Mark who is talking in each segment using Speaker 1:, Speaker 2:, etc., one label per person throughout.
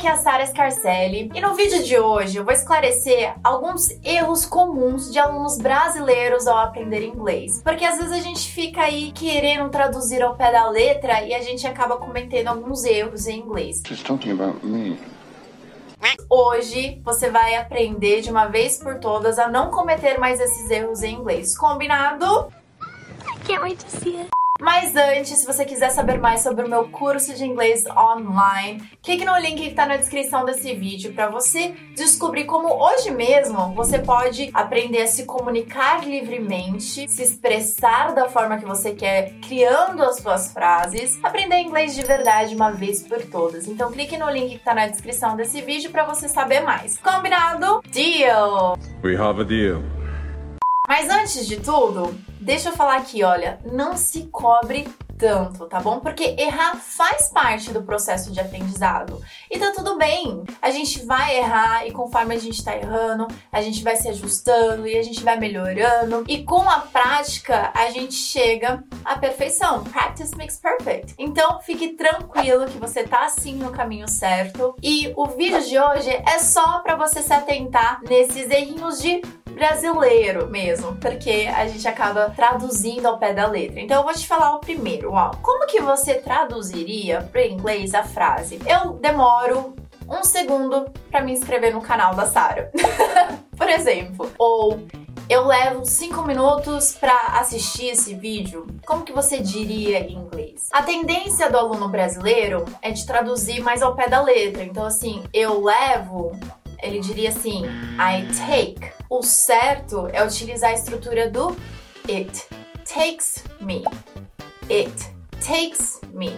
Speaker 1: aqui é a Sara Scarcelli e no vídeo de hoje eu vou esclarecer alguns erros comuns de alunos brasileiros ao aprender inglês. Porque às vezes a gente fica aí querendo traduzir ao pé da letra e a gente acaba cometendo alguns erros em inglês.
Speaker 2: She's talking about me.
Speaker 1: Hoje você vai aprender de uma vez por todas a não cometer mais esses erros em inglês. Combinado?
Speaker 3: Can't wait to see it.
Speaker 1: Mas antes, se você quiser saber mais sobre o meu curso de inglês online, clique no link que está na descrição desse vídeo para você descobrir como hoje mesmo você pode aprender a se comunicar livremente, se expressar da forma que você quer, criando as suas frases, aprender inglês de verdade uma vez por todas. Então clique no link que está na descrição desse vídeo para você saber mais. Combinado? Deal!
Speaker 2: We have a deal.
Speaker 1: Mas antes de tudo, deixa eu falar aqui, olha, não se cobre tanto, tá bom? Porque errar faz parte do processo de aprendizado. E tá tudo bem. A gente vai errar e conforme a gente tá errando, a gente vai se ajustando e a gente vai melhorando. E com a prática, a gente chega à perfeição. Practice makes perfect. Então, fique tranquilo que você tá assim no caminho certo. E o vídeo de hoje é só para você se atentar nesses errinhos de brasileiro mesmo, porque a gente acaba traduzindo ao pé da letra. Então eu vou te falar o primeiro, ó. Como que você traduziria para inglês a frase? Eu demoro um segundo para me inscrever no canal da Sara. Por exemplo, ou eu levo 5 minutos para assistir esse vídeo. Como que você diria em inglês? A tendência do aluno brasileiro é de traduzir mais ao pé da letra. Então assim, eu levo ele diria assim, I take. O certo é utilizar a estrutura do it takes me. It takes me.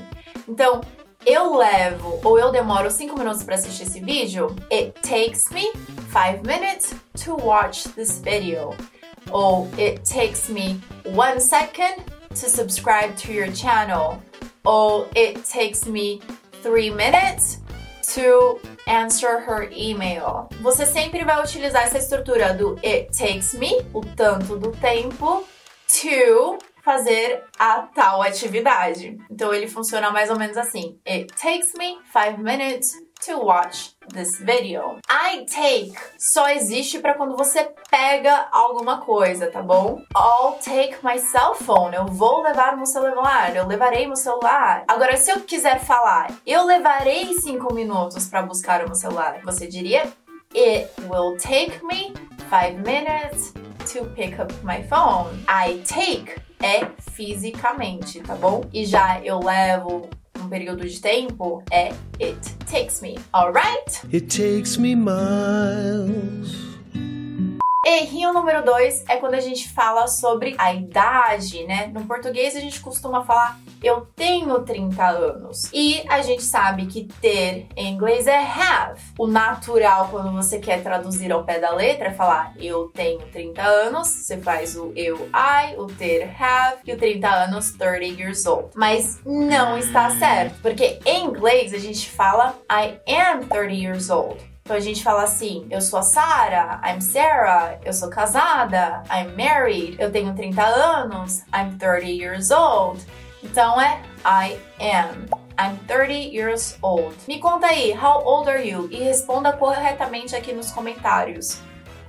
Speaker 1: Então, eu levo ou eu demoro 5 minutos para assistir esse vídeo. It takes me 5 minutes to watch this video. Ou it takes me 1 second to subscribe to your channel. Ou it takes me 3 minutes to answer her email. Você sempre vai utilizar essa estrutura do it takes me, o tanto do tempo, to fazer a tal atividade. Então ele funciona mais ou menos assim: It takes me five minutes to watch this video. I take só existe para quando você pega alguma coisa, tá bom? I'll take my cell phone. Eu vou levar meu celular. Eu levarei meu celular. Agora, se eu quiser falar, eu levarei cinco minutos para buscar o meu celular. Você diria It will take me five minutes to pick up my phone. I take é fisicamente, tá bom? E já eu levo um período de tempo é it takes me, alright?
Speaker 4: It takes me miles.
Speaker 1: Errinho número dois é quando a gente fala sobre a idade, né? No português a gente costuma falar eu tenho 30 anos. E a gente sabe que ter em inglês é have. O natural, quando você quer traduzir ao pé da letra, é falar eu tenho 30 anos. Você faz o eu, I, o ter, have, e o 30 anos, 30 years old. Mas não está certo, porque em inglês a gente fala I am 30 years old. Então a gente fala assim: eu sou a Sarah, I'm Sarah, eu sou casada, I'm married, eu tenho 30 anos, I'm 30 years old. Então é I am. I'm 30 years old. Me conta aí, how old are you? E responda corretamente aqui nos comentários.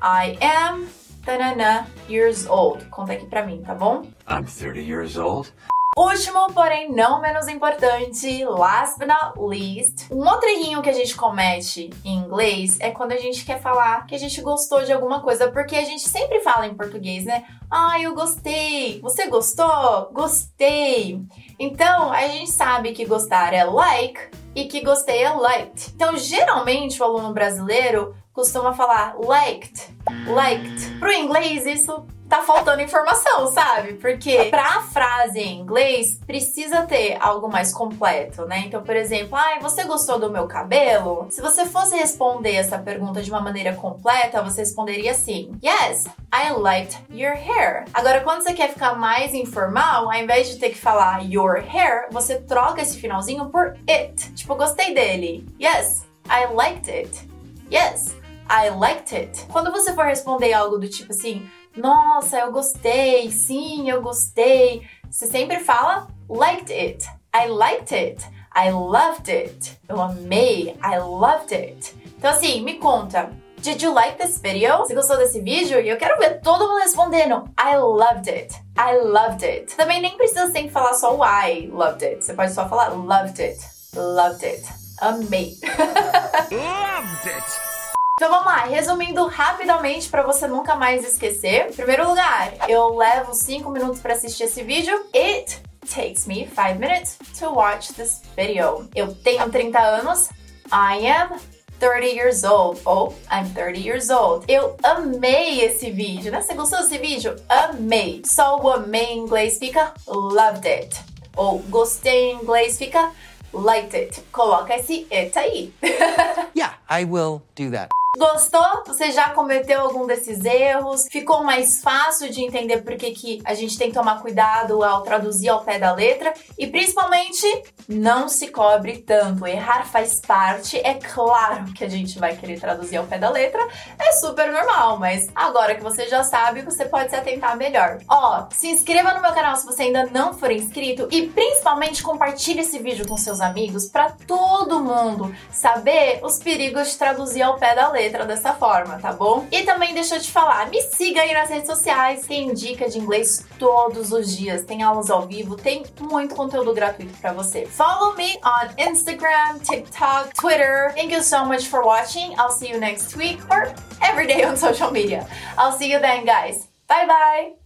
Speaker 1: I am tanana years old. Conta aqui pra mim, tá bom?
Speaker 5: I'm 30 years old.
Speaker 1: Último, porém não menos importante, last but not least, um outro errinho que a gente comete em inglês é quando a gente quer falar que a gente gostou de alguma coisa, porque a gente sempre fala em português, né? Ah, eu gostei. Você gostou? Gostei. Então, a gente sabe que gostar é like e que gostei é liked. Então, geralmente o aluno brasileiro costuma falar liked, liked. Pro inglês isso tá faltando informação, sabe? Porque pra frase em inglês precisa ter algo mais completo, né? Então, por exemplo, ai, ah, você gostou do meu cabelo? Se você fosse responder essa pergunta de uma maneira completa, você responderia assim: Yes, I liked your hair. Agora, quando você quer ficar mais informal, ao invés de ter que falar your hair, você troca esse finalzinho por it. Tipo, gostei dele. Yes, I liked it. Yes, I liked it. Quando você for responder algo do tipo assim, nossa, eu gostei, sim, eu gostei. Você sempre fala liked it. I liked it. I loved it. Eu amei. I loved it. Então, assim, me conta. Did you like this video? Você gostou desse vídeo? E eu quero ver todo mundo respondendo. I loved it. I loved it. Também nem precisa sempre falar só o I loved it. Você pode só falar loved it. Loved it. Amei.
Speaker 4: Loved it!
Speaker 1: Então vamos lá, resumindo rapidamente para você nunca mais esquecer. Em primeiro lugar, eu levo 5 minutos para assistir esse vídeo. It takes me 5 minutes to watch this video. Eu tenho 30 anos. I am 30 years old. Ou I'm 30 years old. Eu amei esse vídeo, né? Você gostou desse vídeo? Amei. Só o amei em inglês fica loved it. Ou gostei em inglês fica liked it. Coloca esse it aí.
Speaker 5: Yeah, I will do that.
Speaker 1: Gostou? Você já cometeu algum desses erros? Ficou mais fácil de entender por que, que a gente tem que tomar cuidado ao traduzir ao pé da letra? E principalmente, não se cobre tanto. Errar faz parte. É claro que a gente vai querer traduzir ao pé da letra. É super normal, mas agora que você já sabe, você pode se atentar melhor. Ó, se inscreva no meu canal se você ainda não for inscrito e principalmente compartilhe esse vídeo com seus amigos para todo mundo saber os perigos de traduzir ao pé da letra dessa forma, tá bom? E também deixa eu te falar, me siga aí nas redes sociais, tem dica de inglês todos os dias, tem aulas ao vivo, tem muito conteúdo gratuito para você. Follow me on Instagram, TikTok, Twitter. Thank you so much for watching. I'll see you next week or every day on social media. I'll see you then, guys. Bye bye.